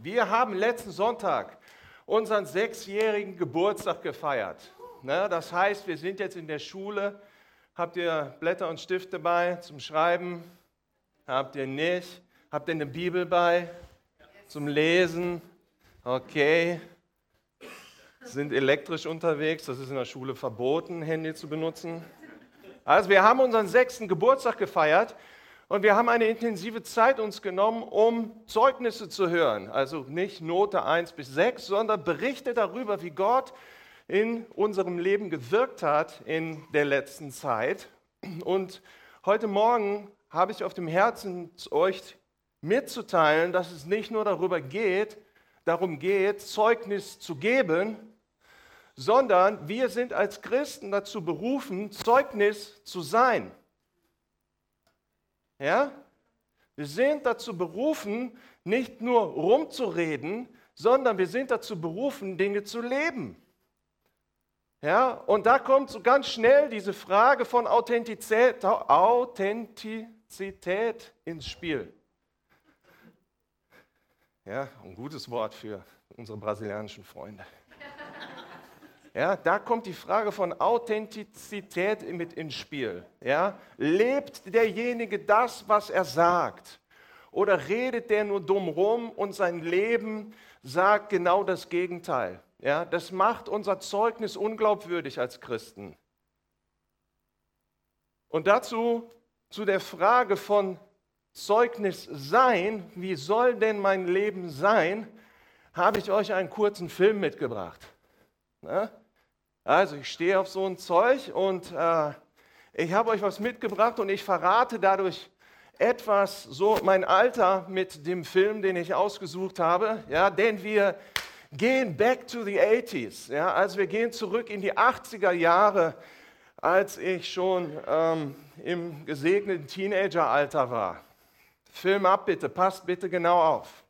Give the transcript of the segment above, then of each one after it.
Wir haben letzten Sonntag unseren sechsjährigen Geburtstag gefeiert. Ne, das heißt, wir sind jetzt in der Schule. Habt ihr Blätter und Stifte bei zum Schreiben? Habt ihr nicht? Habt ihr eine Bibel bei zum Lesen? Okay. Sind elektrisch unterwegs. Das ist in der Schule verboten, Handy zu benutzen. Also wir haben unseren sechsten Geburtstag gefeiert und wir haben eine intensive Zeit uns genommen, um Zeugnisse zu hören. Also nicht Note 1 bis 6, sondern Berichte darüber, wie Gott in unserem Leben gewirkt hat in der letzten Zeit. Und heute Morgen habe ich auf dem Herzen, euch mitzuteilen, dass es nicht nur darüber geht, darum geht, Zeugnis zu geben, sondern wir sind als Christen dazu berufen, Zeugnis zu sein. Ja? Wir sind dazu berufen, nicht nur rumzureden, sondern wir sind dazu berufen, Dinge zu leben. Ja, und da kommt so ganz schnell diese Frage von Authentizität, Authentizität ins Spiel. Ja, ein gutes Wort für unsere brasilianischen Freunde. Ja, da kommt die Frage von Authentizität mit ins Spiel. Ja, lebt derjenige das, was er sagt? Oder redet der nur dumm rum und sein Leben sagt genau das Gegenteil? Ja, das macht unser Zeugnis unglaubwürdig als Christen. Und dazu zu der Frage von Zeugnis sein, wie soll denn mein Leben sein, habe ich euch einen kurzen Film mitgebracht. Ja? Also ich stehe auf so ein Zeug und äh, ich habe euch was mitgebracht und ich verrate dadurch etwas so mein Alter mit dem Film, den ich ausgesucht habe. Ja, denn wir gehen back to the 80s. Ja, also wir gehen zurück in die 80er Jahre, als ich schon ähm, im gesegneten Teenageralter war. Film ab bitte, passt bitte genau auf.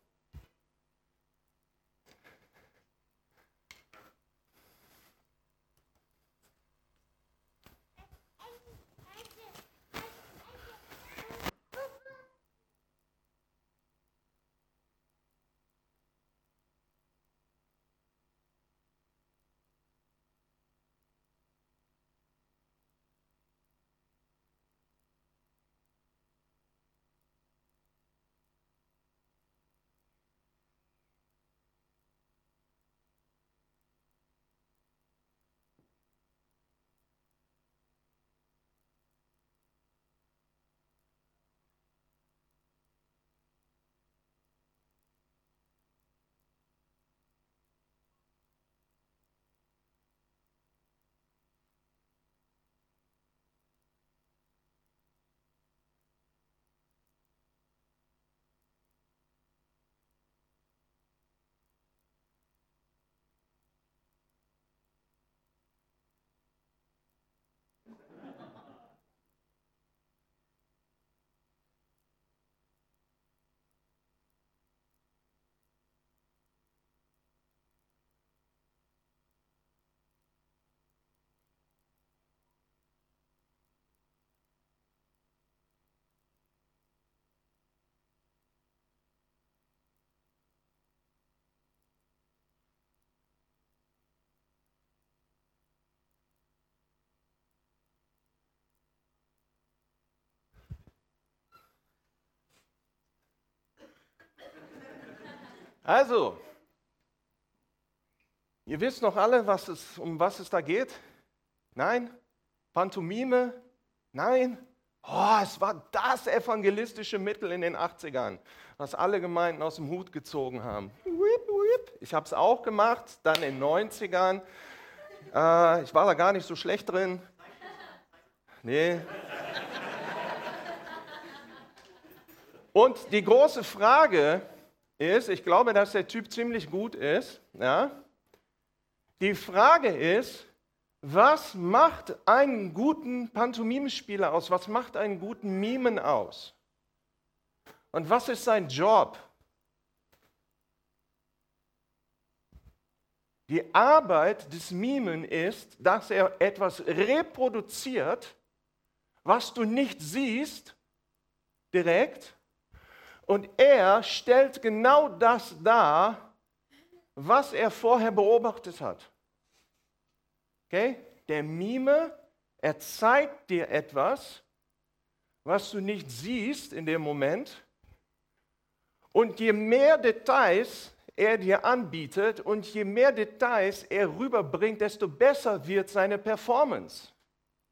Also, ihr wisst noch alle, was es, um was es da geht? Nein? Pantomime? Nein? Oh, es war das evangelistische Mittel in den 80ern, was alle Gemeinden aus dem Hut gezogen haben. Ich habe es auch gemacht, dann in den 90ern. Äh, ich war da gar nicht so schlecht drin. Nee. Und die große Frage ist, ich glaube, dass der Typ ziemlich gut ist. Ja? Die Frage ist, was macht einen guten Pantomimespieler aus? Was macht einen guten Mimen aus? Und was ist sein Job? Die Arbeit des Mimen ist, dass er etwas reproduziert, was du nicht siehst direkt, Und er stellt genau das dar, was er vorher beobachtet hat. Okay? Der Mime, er zeigt dir etwas, was du nicht siehst in dem Moment. Und je mehr Details er dir anbietet und je mehr Details er rüberbringt, desto besser wird seine Performance.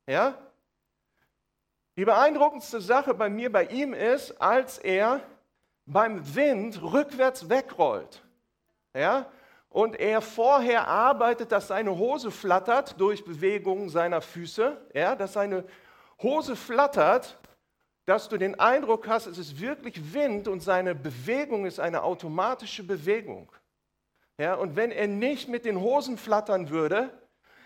Ja? Die beeindruckendste Sache bei mir, bei ihm ist, als er beim Wind rückwärts wegrollt. Ja? Und er vorher arbeitet, dass seine Hose flattert durch Bewegungen seiner Füße, ja? dass seine Hose flattert dass du den Eindruck hast, es ist wirklich Wind und seine Bewegung ist eine automatische Bewegung. Ja, und wenn er nicht mit den Hosen flattern würde,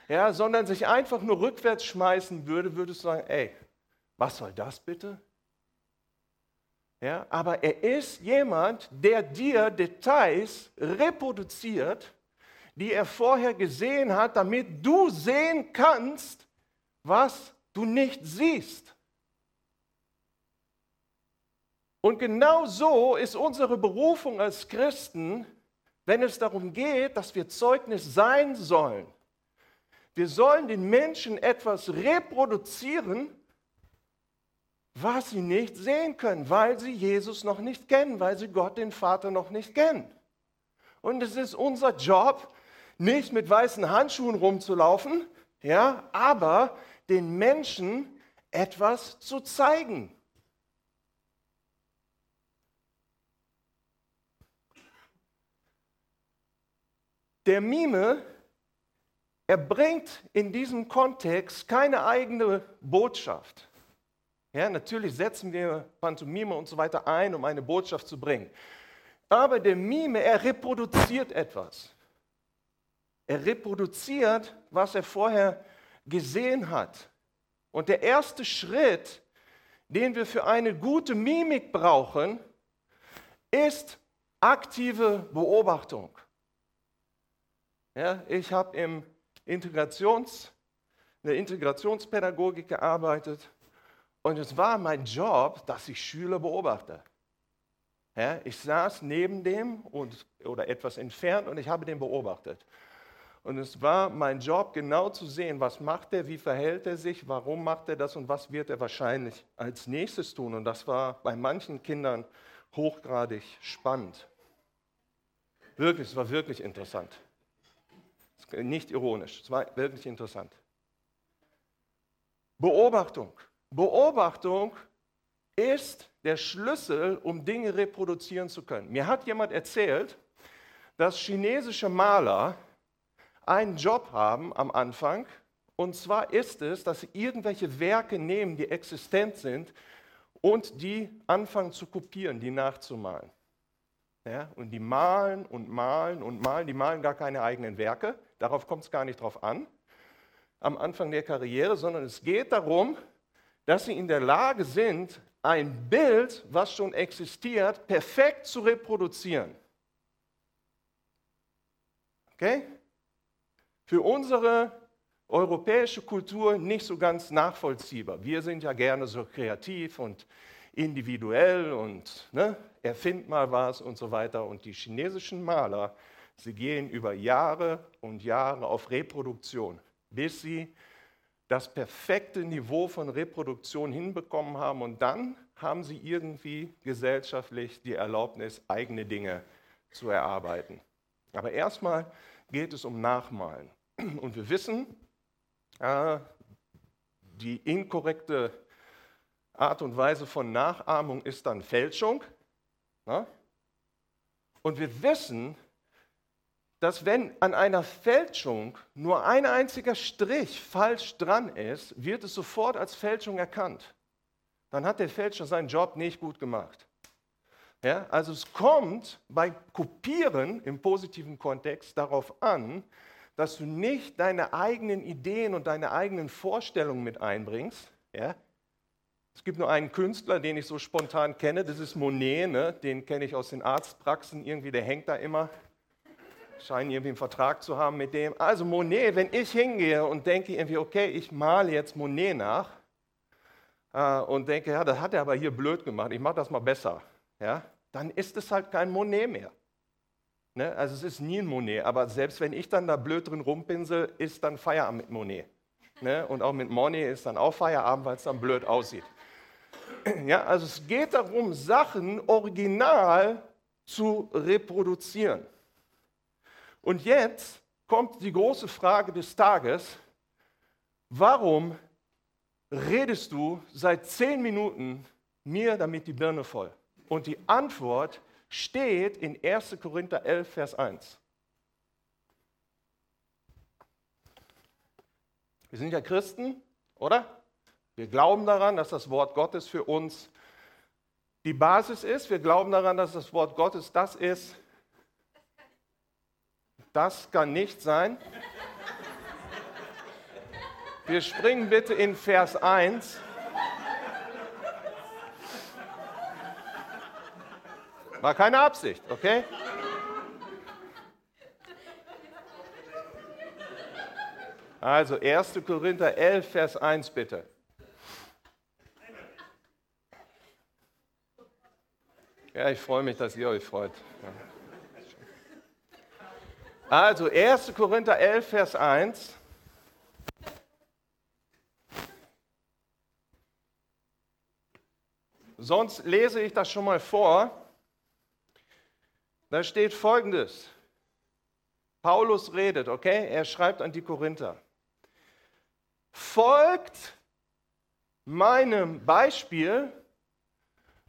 ja, sondern sich einfach nur rückwärts schmeißen würde, würdest du sagen, ey, was soll das bitte? Ja, aber er ist jemand, der dir Details reproduziert, die er vorher gesehen hat, damit du sehen kannst, was du nicht siehst. Und genau so ist unsere Berufung als Christen, wenn es darum geht, dass wir Zeugnis sein sollen. Wir sollen den Menschen etwas reproduzieren, was sie nicht sehen können, weil sie Jesus noch nicht kennen, weil sie Gott, den Vater, noch nicht kennen. Und es ist unser Job, nicht mit weißen Handschuhen rumzulaufen, ja, aber den Menschen etwas zu zeigen. Der Mime, er bringt in diesem Kontext keine eigene Botschaft. Ja, natürlich setzen wir Pantomime und so weiter ein, um eine Botschaft zu bringen. Aber der Mime, er reproduziert etwas. Er reproduziert, was er vorher gesehen hat. Und der erste Schritt, den wir für eine gute Mimik brauchen, ist aktive Beobachtung. Ja, ich habe in der Integrationspädagogik gearbeitet und es war mein Job, dass ich Schüler beobachte. Ja, ich saß neben dem und, oder etwas entfernt und ich habe den beobachtet. Und es war mein Job, genau zu sehen, was macht er, wie verhält er sich, warum macht er das und was wird er wahrscheinlich als nächstes tun. Und das war bei manchen Kindern hochgradig spannend. Wirklich, es war wirklich interessant. Nicht ironisch, es war wirklich interessant. Beobachtung. Beobachtung ist der Schlüssel, um Dinge reproduzieren zu können. Mir hat jemand erzählt, dass chinesische Maler einen Job haben am Anfang. Und zwar ist es, dass sie irgendwelche Werke nehmen, die existent sind, und die anfangen zu kopieren, die nachzumalen. Ja, und die malen und malen und malen. Die malen gar keine eigenen Werke. Darauf kommt es gar nicht drauf an am Anfang der Karriere, sondern es geht darum, dass sie in der Lage sind, ein Bild, was schon existiert, perfekt zu reproduzieren. Okay? Für unsere europäische Kultur nicht so ganz nachvollziehbar. Wir sind ja gerne so kreativ und individuell und ne, erfind mal was und so weiter. Und die chinesischen Maler, sie gehen über Jahre und Jahre auf Reproduktion, bis sie das perfekte Niveau von Reproduktion hinbekommen haben und dann haben sie irgendwie gesellschaftlich die Erlaubnis, eigene Dinge zu erarbeiten. Aber erstmal geht es um Nachmalen. Und wir wissen, äh, die inkorrekte Art und Weise von Nachahmung ist dann Fälschung. Na? Und wir wissen, dass wenn an einer Fälschung nur ein einziger Strich falsch dran ist, wird es sofort als Fälschung erkannt. Dann hat der Fälscher seinen Job nicht gut gemacht. Ja, also es kommt bei Kopieren im positiven Kontext darauf an, dass du nicht deine eigenen Ideen und deine eigenen Vorstellungen mit einbringst, ja, es gibt nur einen Künstler, den ich so spontan kenne, das ist Monet, ne? den kenne ich aus den Arztpraxen, irgendwie, der hängt da immer. Scheinen irgendwie einen Vertrag zu haben mit dem. Also Monet, wenn ich hingehe und denke irgendwie, okay, ich male jetzt Monet nach äh, und denke, ja, das hat er aber hier blöd gemacht, ich mache das mal besser. Ja? dann ist es halt kein Monet mehr. Ne? Also es ist nie ein Monet, aber selbst wenn ich dann da blöd drin rumpinsel, ist dann Feierabend mit Monet. Ne? Und auch mit Monet ist dann auch Feierabend, weil es dann blöd aussieht. Ja, also es geht darum, Sachen original zu reproduzieren. Und jetzt kommt die große Frage des Tages, warum redest du seit zehn Minuten mir damit die Birne voll? Und die Antwort steht in 1. Korinther 11, Vers 1. Wir sind ja Christen, oder? Wir glauben daran, dass das Wort Gottes für uns die Basis ist. Wir glauben daran, dass das Wort Gottes das ist. Das kann nicht sein. Wir springen bitte in Vers 1. War keine Absicht, okay? Also 1. Korinther 11, Vers 1 bitte. Ja, ich freue mich, dass ihr euch freut. Also 1. Korinther 11, Vers 1. Sonst lese ich das schon mal vor. Da steht folgendes. Paulus redet, okay? Er schreibt an die Korinther. Folgt meinem Beispiel,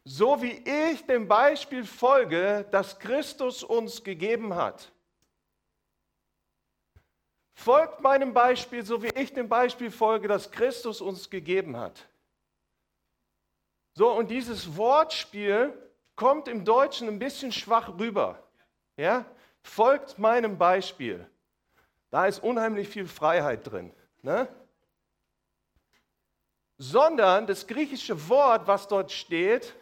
so wie ich dem Beispiel folge, das Christus uns gegeben hat. Folgt meinem Beispiel, so wie ich dem Beispiel folge, das Christus uns gegeben hat. So, und dieses Wortspiel kommt im Deutschen ein bisschen schwach rüber. Ja? Folgt meinem Beispiel. Da ist unheimlich viel Freiheit drin. Ne? Sondern das griechische Wort, was dort steht,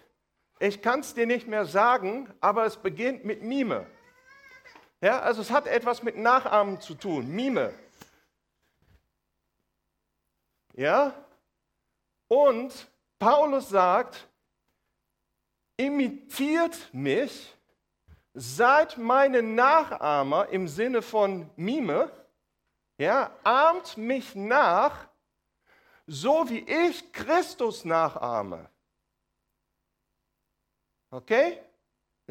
ich kann es dir nicht mehr sagen, aber es beginnt mit Mime. Ja, also es hat etwas mit Nachahmen zu tun, Mime. Ja? Und Paulus sagt, imitiert mich, seid meine Nachahmer im Sinne von Mime, ja, ahmt mich nach, so wie ich Christus nachahme. Okay?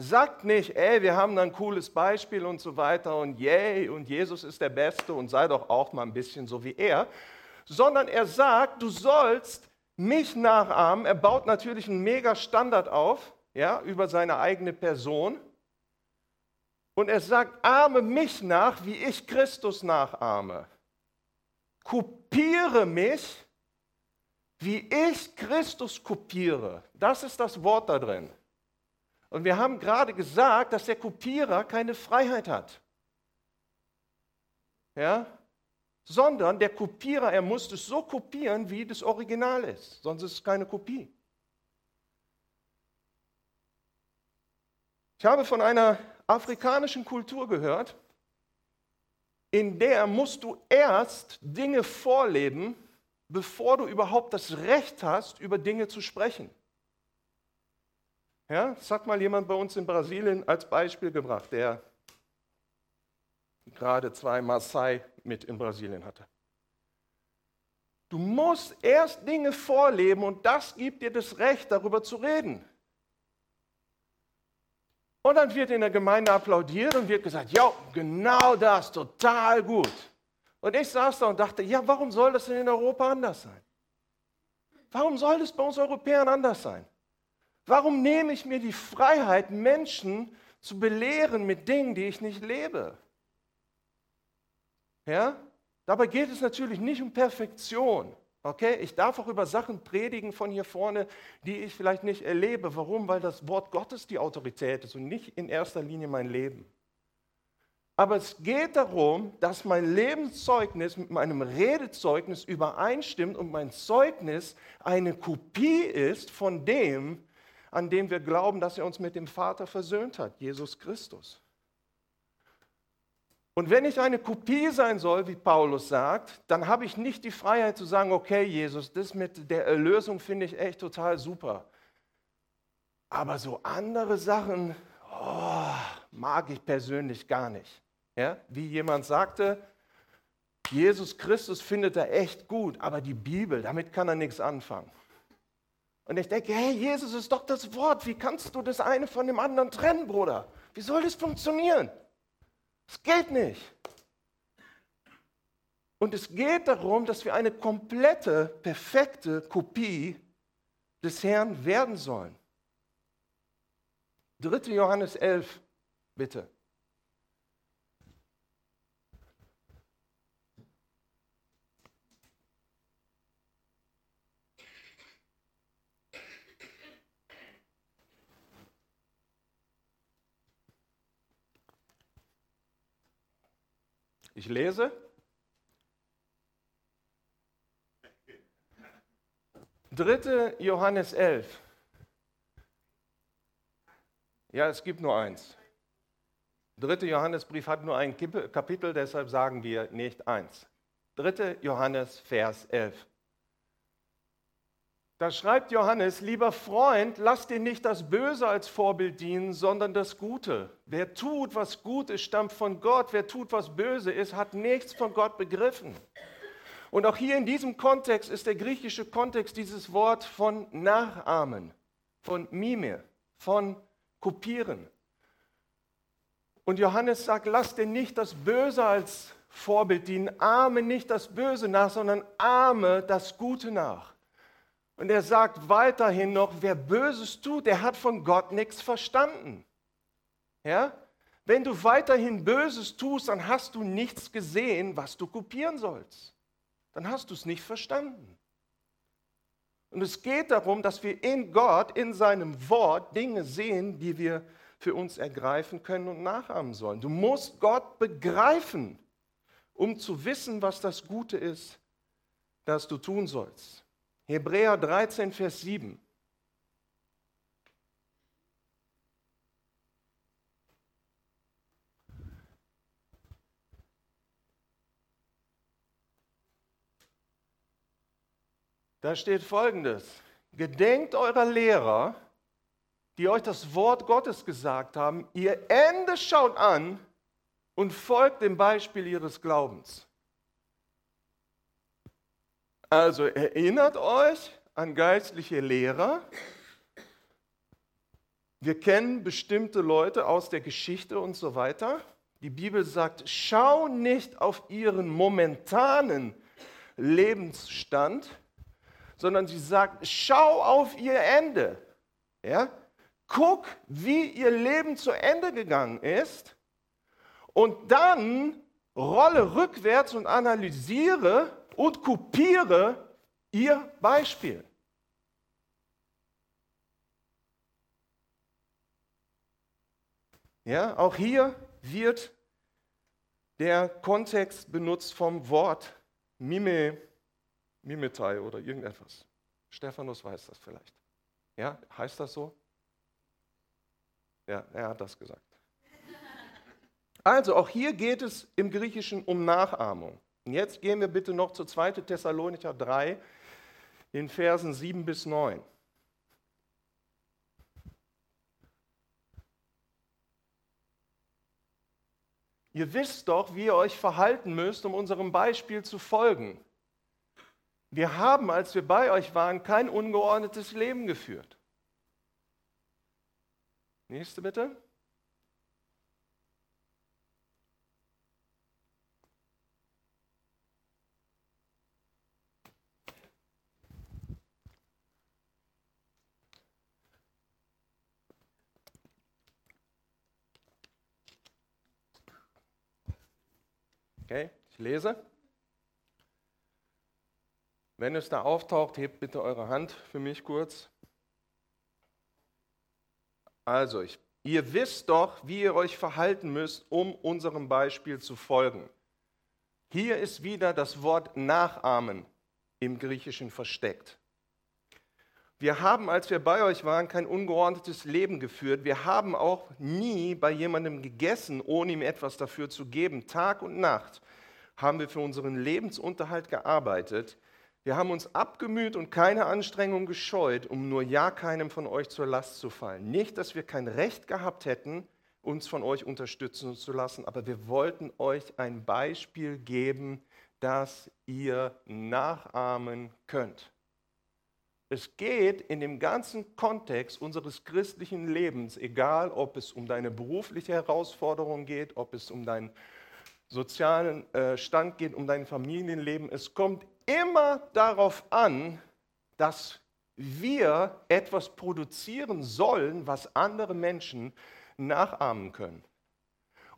Sagt nicht, ey, wir haben da ein cooles Beispiel und so weiter und yay und Jesus ist der Beste und sei doch auch mal ein bisschen so wie er, sondern er sagt, du sollst mich nachahmen. Er baut natürlich einen mega Standard auf ja, über seine eigene Person. Und er sagt, ahme mich nach, wie ich Christus nachahme. Kopiere mich, wie ich Christus kopiere. Das ist das Wort da drin. Und wir haben gerade gesagt, dass der Kopierer keine Freiheit hat. Ja? Sondern der Kopierer, er muss es so kopieren, wie das Original ist. Sonst ist es keine Kopie. Ich habe von einer afrikanischen Kultur gehört, in der musst du erst Dinge vorleben, bevor du überhaupt das Recht hast, über Dinge zu sprechen. Ja, das hat mal jemand bei uns in Brasilien als Beispiel gebracht, der gerade zwei Maasai mit in Brasilien hatte. Du musst erst Dinge vorleben und das gibt dir das Recht, darüber zu reden. Und dann wird in der Gemeinde applaudiert und wird gesagt, ja, genau das, total gut. Und ich saß da und dachte, ja, warum soll das denn in Europa anders sein? Warum soll das bei uns Europäern anders sein? Warum nehme ich mir die Freiheit, Menschen zu belehren mit Dingen, die ich nicht lebe? Ja? Dabei geht es natürlich nicht um Perfektion. Okay, ich darf auch über Sachen predigen von hier vorne, die ich vielleicht nicht erlebe. Warum? Weil das Wort Gottes die Autorität ist und nicht in erster Linie mein Leben. Aber es geht darum, dass mein Lebenszeugnis mit meinem Redezeugnis übereinstimmt und mein Zeugnis eine Kopie ist von dem, an dem wir glauben, dass er uns mit dem Vater versöhnt hat, Jesus Christus. Und wenn ich eine Kopie sein soll, wie Paulus sagt, dann habe ich nicht die Freiheit zu sagen, okay Jesus, das mit der Erlösung finde ich echt total super. Aber so andere Sachen oh, mag ich persönlich gar nicht. Ja? Wie jemand sagte, Jesus Christus findet er echt gut, aber die Bibel, damit kann er nichts anfangen. Und ich denke, hey, Jesus ist doch das Wort. Wie kannst du das eine von dem anderen trennen, Bruder? Wie soll das funktionieren? Es geht nicht. Und es geht darum, dass wir eine komplette, perfekte Kopie des Herrn werden sollen. 3. Johannes 11, bitte. Ich lese. 3. Johannes 11. Ja, es gibt nur eins. 3. Johannesbrief hat nur ein Kapitel, deshalb sagen wir nicht eins. 3. Johannes, Vers 11. Da schreibt Johannes, lieber Freund, lass dir nicht das Böse als Vorbild dienen, sondern das Gute. Wer tut, was gut ist, stammt von Gott. Wer tut, was böse ist, hat nichts von Gott begriffen. Und auch hier in diesem Kontext ist der griechische Kontext dieses Wort von nachahmen, von mime, von kopieren. Und Johannes sagt, lass dir nicht das Böse als Vorbild dienen, ahme nicht das Böse nach, sondern ahme das Gute nach. Und er sagt weiterhin noch, wer Böses tut, der hat von Gott nichts verstanden. Ja? Wenn du weiterhin Böses tust, dann hast du nichts gesehen, was du kopieren sollst dann hast du es nicht verstanden. Und es geht darum, dass wir in Gott, in seinem Wort Dinge sehen, die wir für uns ergreifen können und nachahmen sollen. Du musst Gott begreifen, um zu wissen, was das Gute ist, das du tun sollst. Hebräer 13, Vers 7. Da steht folgendes. Gedenkt eurer Lehrer, die euch das Wort Gottes gesagt haben, ihr Ende schaut an und folgt dem Beispiel ihres Glaubens. Also erinnert euch an geistliche Lehrer. Wir kennen bestimmte Leute aus der Geschichte und so weiter. Die Bibel sagt, schau nicht auf ihren momentanen Lebensstand, sondern sie sagt, schau auf ihr Ende. Ja? Guck, wie ihr Leben zu Ende gegangen ist und dann rolle rückwärts und analysiere und kopiere ihr Beispiel. Ja, auch hier wird der Kontext benutzt vom Wort Mime Mimetai oder irgendetwas. Stephanus weiß das vielleicht. Ja, heißt das so? Ja, er hat das gesagt. Also, auch hier geht es im Griechischen um Nachahmung. Und jetzt gehen wir bitte noch zu 2. Thessalonicher 3 in Versen 7 bis 9. Ihr wisst doch, wie ihr euch verhalten müsst, um unserem Beispiel zu folgen. Wir haben, als wir bei euch waren, kein ungeordnetes Leben geführt. Nächste bitte. Okay, ich lese. Wenn es da auftaucht, hebt bitte eure Hand für mich kurz. Also, ich, ihr wisst doch, wie ihr euch verhalten müsst, um unserem Beispiel zu folgen. Hier ist wieder das Wort nachahmen im Griechischen versteckt. Wir haben, als wir bei euch waren, kein ungeordnetes Leben geführt. Wir haben auch nie bei jemandem gegessen, ohne ihm etwas dafür zu geben. Tag und Nacht haben wir für unseren Lebensunterhalt gearbeitet. Wir haben uns abgemüht und keine Anstrengung gescheut, um nur ja keinem von euch zur Last zu fallen. Nicht, dass wir kein Recht gehabt hätten, uns von euch unterstützen zu lassen, aber wir wollten euch ein Beispiel geben, das ihr nachahmen könnt. Es geht in dem ganzen Kontext unseres christlichen Lebens, egal ob es um deine berufliche Herausforderung geht, ob es um deinen sozialen äh, Stand geht, um dein Familienleben, es kommt immer darauf an, dass wir etwas produzieren sollen, was andere Menschen nachahmen können.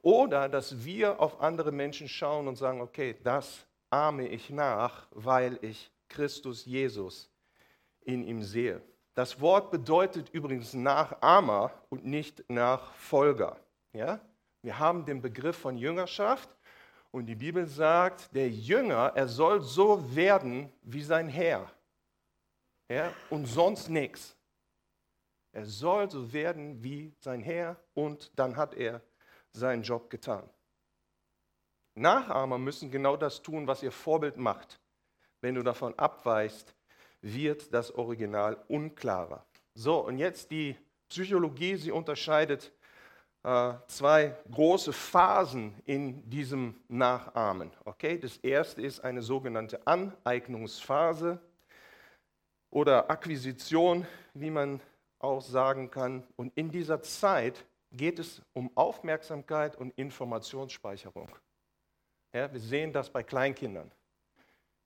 Oder dass wir auf andere Menschen schauen und sagen, okay, das ahme ich nach, weil ich Christus Jesus in ihm sehe. Das Wort bedeutet übrigens Nachahmer und nicht Nachfolger. Ja? Wir haben den Begriff von Jüngerschaft und die Bibel sagt, der Jünger, er soll so werden wie sein Herr. Ja? Und sonst nichts. Er soll so werden wie sein Herr und dann hat er seinen Job getan. Nachahmer müssen genau das tun, was ihr Vorbild macht. Wenn du davon abweichst, wird das Original unklarer. So, und jetzt die Psychologie, sie unterscheidet äh, zwei große Phasen in diesem Nachahmen. Okay? Das erste ist eine sogenannte Aneignungsphase oder Akquisition, wie man auch sagen kann. Und in dieser Zeit geht es um Aufmerksamkeit und Informationsspeicherung. Ja, wir sehen das bei Kleinkindern.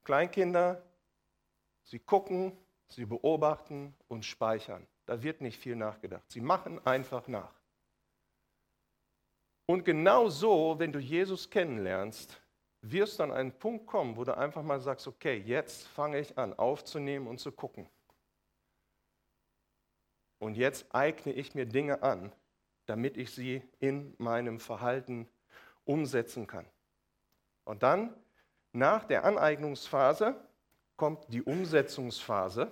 Kleinkinder, sie gucken, sie beobachten und speichern. Da wird nicht viel nachgedacht. Sie machen einfach nach. Und genau so, wenn du Jesus kennenlernst, wirst du an einen Punkt kommen, wo du einfach mal sagst, okay, jetzt fange ich an aufzunehmen und zu gucken. Und jetzt eigne ich mir Dinge an, damit ich sie in meinem Verhalten umsetzen kann. Und dann, nach der Aneignungsphase, kommt die Umsetzungsphase.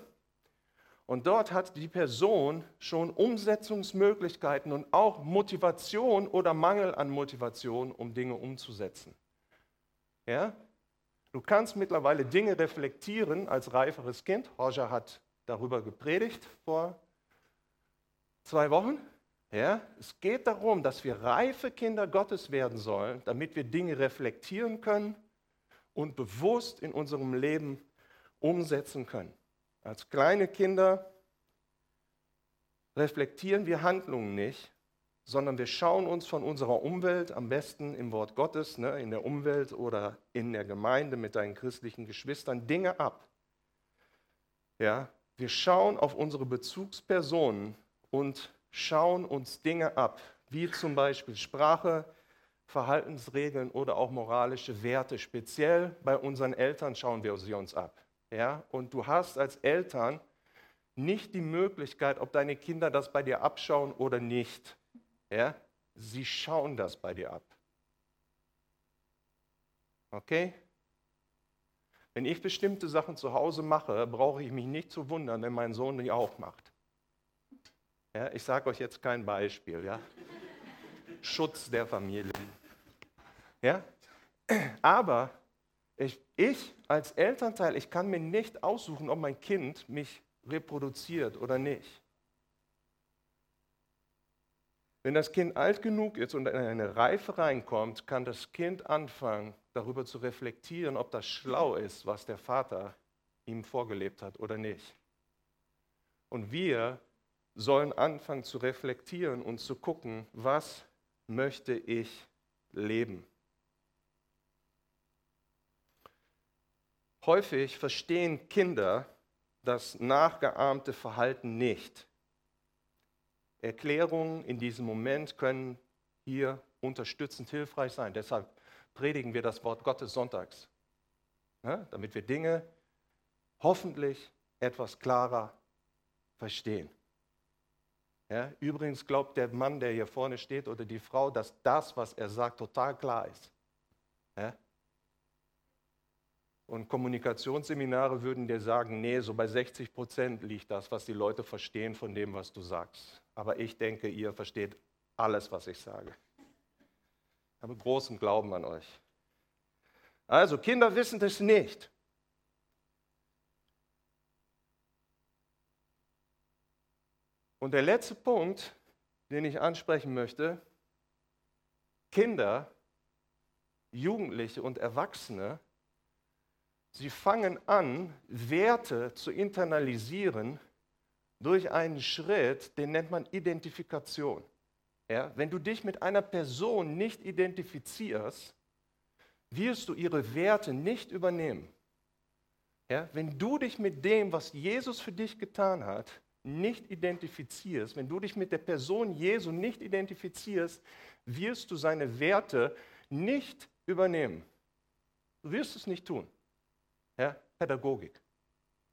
Und dort hat die Person schon Umsetzungsmöglichkeiten und auch Motivation oder Mangel an Motivation, um Dinge umzusetzen. Ja? Du kannst mittlerweile Dinge reflektieren als reiferes Kind. Roger hat darüber gepredigt vor zwei Wochen. Ja? Es geht darum, dass wir reife Kinder Gottes werden sollen, damit wir Dinge reflektieren können und bewusst in unserem Leben umsetzen können. Als kleine Kinder reflektieren wir Handlungen nicht, sondern wir schauen uns von unserer Umwelt, am besten im Wort Gottes, ne, in der Umwelt oder in der Gemeinde mit deinen christlichen Geschwistern, Dinge ab. Ja, wir schauen auf unsere Bezugspersonen und schauen uns Dinge ab, wie zum Beispiel Sprache, Verhaltensregeln oder auch moralische Werte. Speziell bei unseren Eltern schauen wir sie uns ab. Ja? Und du hast als Eltern nicht die Möglichkeit, ob deine Kinder das bei dir abschauen oder nicht. Ja? Sie schauen das bei dir ab. Okay? Wenn ich bestimmte Sachen zu Hause mache, brauche ich mich nicht zu wundern, wenn mein Sohn die auch macht. Ja, ich sage euch jetzt kein Beispiel. Ja? Schutz der Familie. Ja? Aber ich, ich als Elternteil, ich kann mir nicht aussuchen, ob mein Kind mich reproduziert oder nicht. Wenn das Kind alt genug ist und in eine Reife reinkommt, kann das Kind anfangen, darüber zu reflektieren, ob das schlau ist, was der Vater ihm vorgelebt hat oder nicht. Und wir sollen anfangen zu reflektieren und zu gucken, was möchte ich leben. Häufig verstehen Kinder das nachgeahmte Verhalten nicht. Erklärungen in diesem Moment können hier unterstützend hilfreich sein. Deshalb predigen wir das Wort Gottes sonntags, ja, damit wir Dinge hoffentlich etwas klarer verstehen. Ja, übrigens glaubt der Mann, der hier vorne steht, oder die Frau, dass das, was er sagt, total klar ist. Ja? Und Kommunikationsseminare würden dir sagen, nee, so bei 60 Prozent liegt das, was die Leute verstehen von dem, was du sagst. Aber ich denke, ihr versteht alles, was ich sage. Ich habe großen Glauben an euch. Also, Kinder wissen das nicht. Und der letzte Punkt, den ich ansprechen möchte, Kinder, Jugendliche und Erwachsene sie fangen an, Werte zu internalisieren durch einen Schritt, den nennt man Identifikation. Ja, wenn du dich mit einer Person nicht identifizierst, wirst du ihre Werte nicht übernehmen. Ja, wenn du dich mit dem, was Jesus für dich getan hat, nicht identifizierst, wenn du dich mit der Person Jesu nicht identifizierst, wirst du seine Werte nicht übernehmen. Du wirst es nicht tun. Ja, Pädagogik.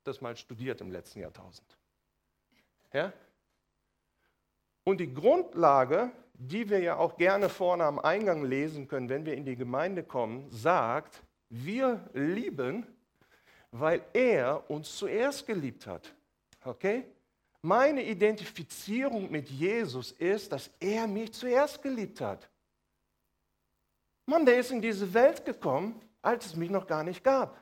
Das mal studiert im letzten Jahrtausend. Ja? Und die Grundlage, die wir ja auch gerne vorne am Eingang lesen können, wenn wir in die Gemeinde kommen, sagt, wir lieben, weil er uns zuerst geliebt hat. Okay? Meine Identifizierung mit Jesus ist, dass er mich zuerst geliebt hat. Mann, der ist in diese Welt gekommen, als es mich noch gar nicht gab.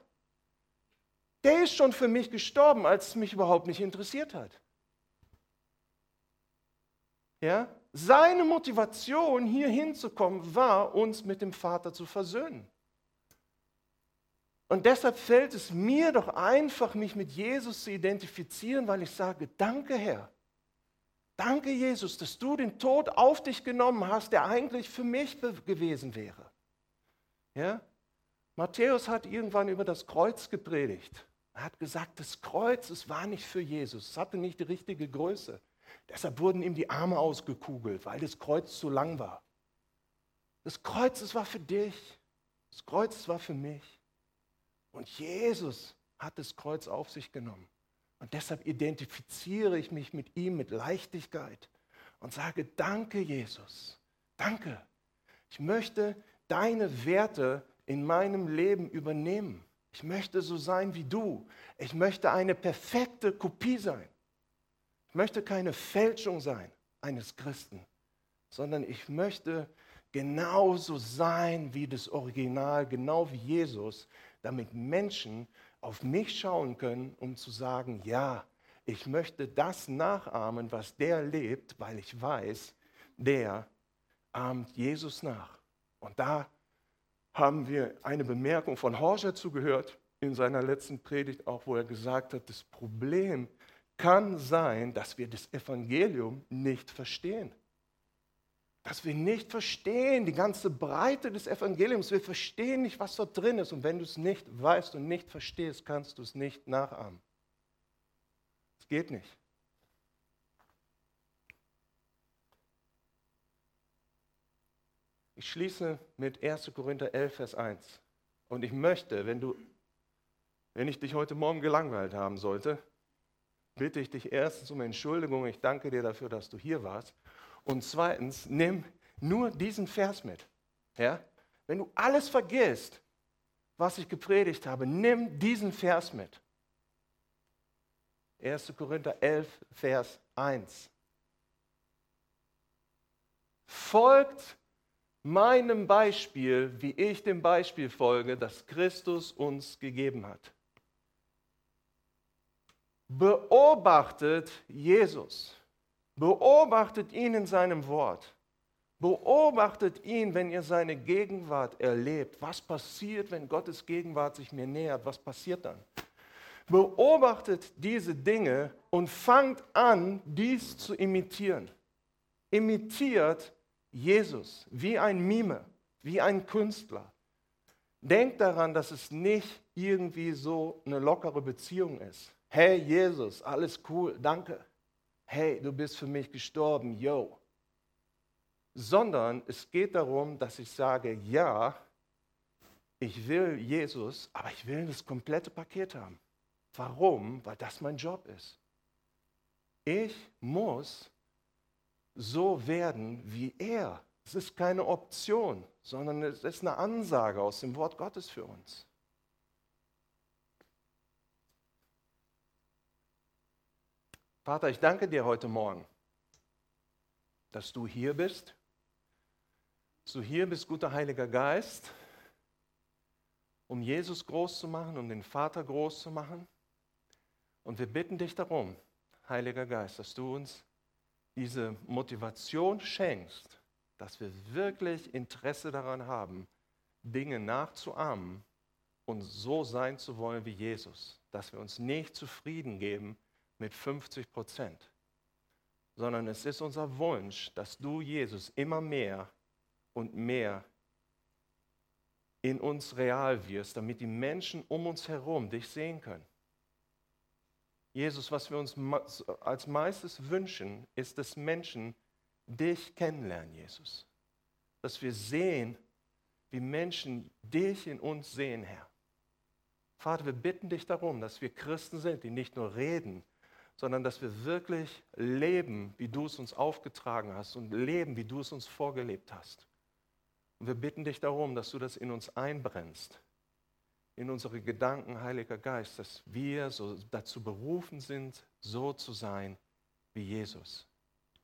Der ist schon für mich gestorben, als es mich überhaupt nicht interessiert hat. Ja? Seine Motivation, hier hinzukommen, war, uns mit dem Vater zu versöhnen. Und deshalb fällt es mir doch einfach, mich mit Jesus zu identifizieren, weil ich sage, danke Herr. Danke Jesus, dass du den Tod auf dich genommen hast, der eigentlich für mich gewesen wäre. Ja? Matthäus hat irgendwann über das Kreuz gepredigt. Er hat gesagt, das Kreuz, es war nicht für Jesus, es hatte nicht die richtige Größe. Deshalb wurden ihm die Arme ausgekugelt, weil das Kreuz zu lang war. Das Kreuz, es war für dich. Das Kreuz, es war für mich. Und Jesus hat das Kreuz auf sich genommen. Und deshalb identifiziere ich mich mit ihm mit Leichtigkeit und sage, danke Jesus, danke. Ich möchte deine Werte in meinem Leben übernehmen. Ich möchte so sein wie du. Ich möchte eine perfekte Kopie sein. Ich möchte keine Fälschung sein eines Christen, sondern ich möchte genauso sein wie das Original, genau wie Jesus, damit Menschen auf mich schauen können, um zu sagen, ja, ich möchte das nachahmen, was der lebt, weil ich weiß, der ahmt Jesus nach. Und da haben wir eine Bemerkung von Horcher zugehört in seiner letzten Predigt, auch wo er gesagt hat, das Problem kann sein, dass wir das Evangelium nicht verstehen. Dass wir nicht verstehen die ganze Breite des Evangeliums. Wir verstehen nicht, was dort drin ist. Und wenn du es nicht weißt und nicht verstehst, kannst du es nicht nachahmen. Es geht nicht. Ich schließe mit 1. Korinther 11, Vers 1. Und ich möchte, wenn du, wenn ich dich heute Morgen gelangweilt haben sollte, bitte ich dich erstens um Entschuldigung. Ich danke dir dafür, dass du hier warst. Und zweitens, nimm nur diesen Vers mit. Ja? Wenn du alles vergisst, was ich gepredigt habe, nimm diesen Vers mit. 1. Korinther 11, Vers 1. Folgt meinem Beispiel, wie ich dem Beispiel folge, das Christus uns gegeben hat. Beobachtet Jesus. Beobachtet ihn in seinem Wort. Beobachtet ihn, wenn ihr seine Gegenwart erlebt. Was passiert, wenn Gottes Gegenwart sich mir nähert? Was passiert dann? Beobachtet diese Dinge und fangt an, dies zu imitieren. Imitiert Jesus wie ein Mime, wie ein Künstler. Denkt daran, dass es nicht irgendwie so eine lockere Beziehung ist. Hey Jesus, alles cool, danke. Hey, du bist für mich gestorben, yo. Sondern es geht darum, dass ich sage, ja, ich will Jesus, aber ich will das komplette Paket haben. Warum? Weil das mein Job ist. Ich muss so werden wie er. Es ist keine Option, sondern es ist eine Ansage aus dem Wort Gottes für uns. Vater, ich danke dir heute Morgen, dass du hier bist, dass du hier bist, guter Heiliger Geist, um Jesus groß zu machen, um den Vater groß zu machen. Und wir bitten dich darum, Heiliger Geist, dass du uns diese Motivation schenkst, dass wir wirklich Interesse daran haben, Dinge nachzuahmen und so sein zu wollen wie Jesus. Dass wir uns nicht zufrieden geben mit 50 Prozent, sondern es ist unser Wunsch, dass du, Jesus, immer mehr und mehr in uns real wirst, damit die Menschen um uns herum dich sehen können. Jesus, was wir uns als meistes wünschen, ist, dass Menschen dich kennenlernen, Jesus. Dass wir sehen, wie Menschen dich in uns sehen, Herr. Vater, wir bitten dich darum, dass wir Christen sind, die nicht nur reden, sondern dass wir wirklich leben, wie du es uns aufgetragen hast und leben, wie du es uns vorgelebt hast. Und wir bitten dich darum, dass du das in uns einbrennst, in unsere Gedanken, Heiliger Geist, dass wir so dazu berufen sind, so zu sein wie Jesus.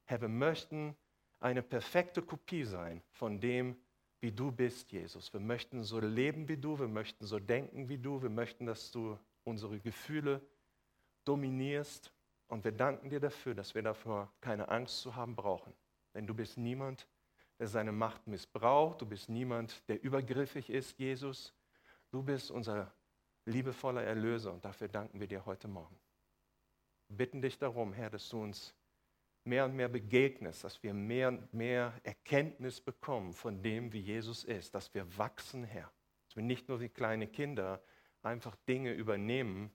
Herr, wir möchten eine perfekte Kopie sein von dem, wie du bist, Jesus. Wir möchten so leben wie du, wir möchten so denken wie du, wir möchten, dass du unsere Gefühle dominierst. Und wir danken dir dafür, dass wir dafür keine Angst zu haben brauchen. Denn du bist niemand, der seine Macht missbraucht, du bist niemand, der übergriffig ist, Jesus. Du bist unser liebevoller Erlöser und dafür danken wir dir heute Morgen. Wir bitten dich darum, Herr, dass du uns mehr und mehr begegnest, dass wir mehr und mehr Erkenntnis bekommen von dem, wie Jesus ist, dass wir wachsen, Herr. Dass wir nicht nur wie kleine Kinder einfach Dinge übernehmen,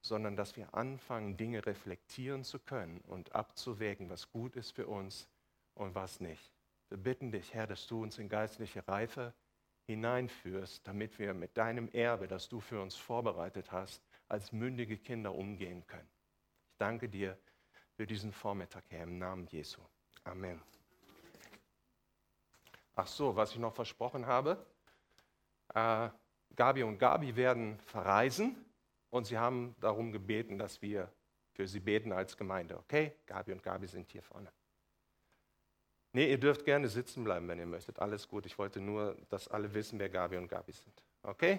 sondern dass wir anfangen, Dinge reflektieren zu können und abzuwägen, was gut ist für uns und was nicht. Wir bitten dich, Herr, dass du uns in geistliche Reife hineinführst, damit wir mit deinem Erbe, das du für uns vorbereitet hast, als mündige Kinder umgehen können. Ich danke dir für diesen Vormittag, Herr, im Namen Jesu. Amen. Ach so, was ich noch versprochen habe. Äh, Gabi und Gabi werden verreisen und sie haben darum gebeten, dass wir für sie beten als Gemeinde. Okay? Gabi und Gabi sind hier vorne. Nee, ihr dürft gerne sitzen bleiben, wenn ihr möchtet. Alles gut. Ich wollte nur, dass alle wissen, wer Gabi und Gabi sind. Okay?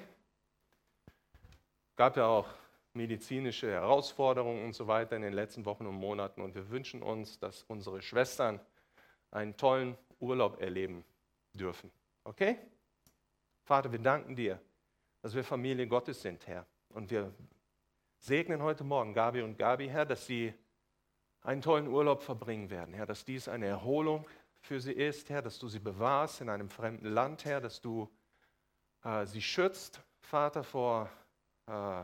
Gab ja auch medizinische Herausforderungen und so weiter in den letzten Wochen und Monaten. Und wir wünschen uns, dass unsere Schwestern einen tollen Urlaub erleben dürfen. Okay? Vater, wir danken dir, dass wir Familie Gottes sind, Herr. Und wir segnen heute Morgen Gabi und Gabi, Herr, dass sie einen tollen Urlaub verbringen werden, Herr, dass dies eine Erholung für sie ist, Herr, dass du sie bewahrst in einem fremden Land, Herr, dass du äh, sie schützt, Vater, vor äh,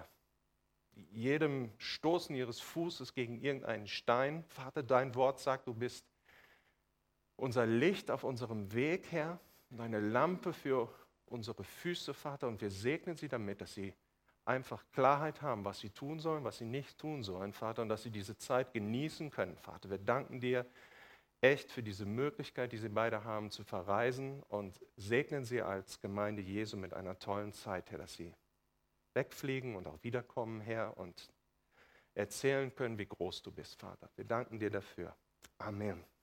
jedem Stoßen ihres Fußes gegen irgendeinen Stein. Vater, dein Wort sagt, du bist unser Licht auf unserem Weg, Herr, und eine Lampe für unsere Füße, Vater, und wir segnen sie damit, dass sie einfach Klarheit haben, was sie tun sollen, was sie nicht tun sollen, Vater, und dass sie diese Zeit genießen können, Vater. Wir danken dir echt für diese Möglichkeit, die Sie beide haben, zu verreisen und segnen Sie als Gemeinde Jesu mit einer tollen Zeit, Herr, dass Sie wegfliegen und auch wiederkommen, Herr, und erzählen können, wie groß du bist, Vater. Wir danken dir dafür. Amen.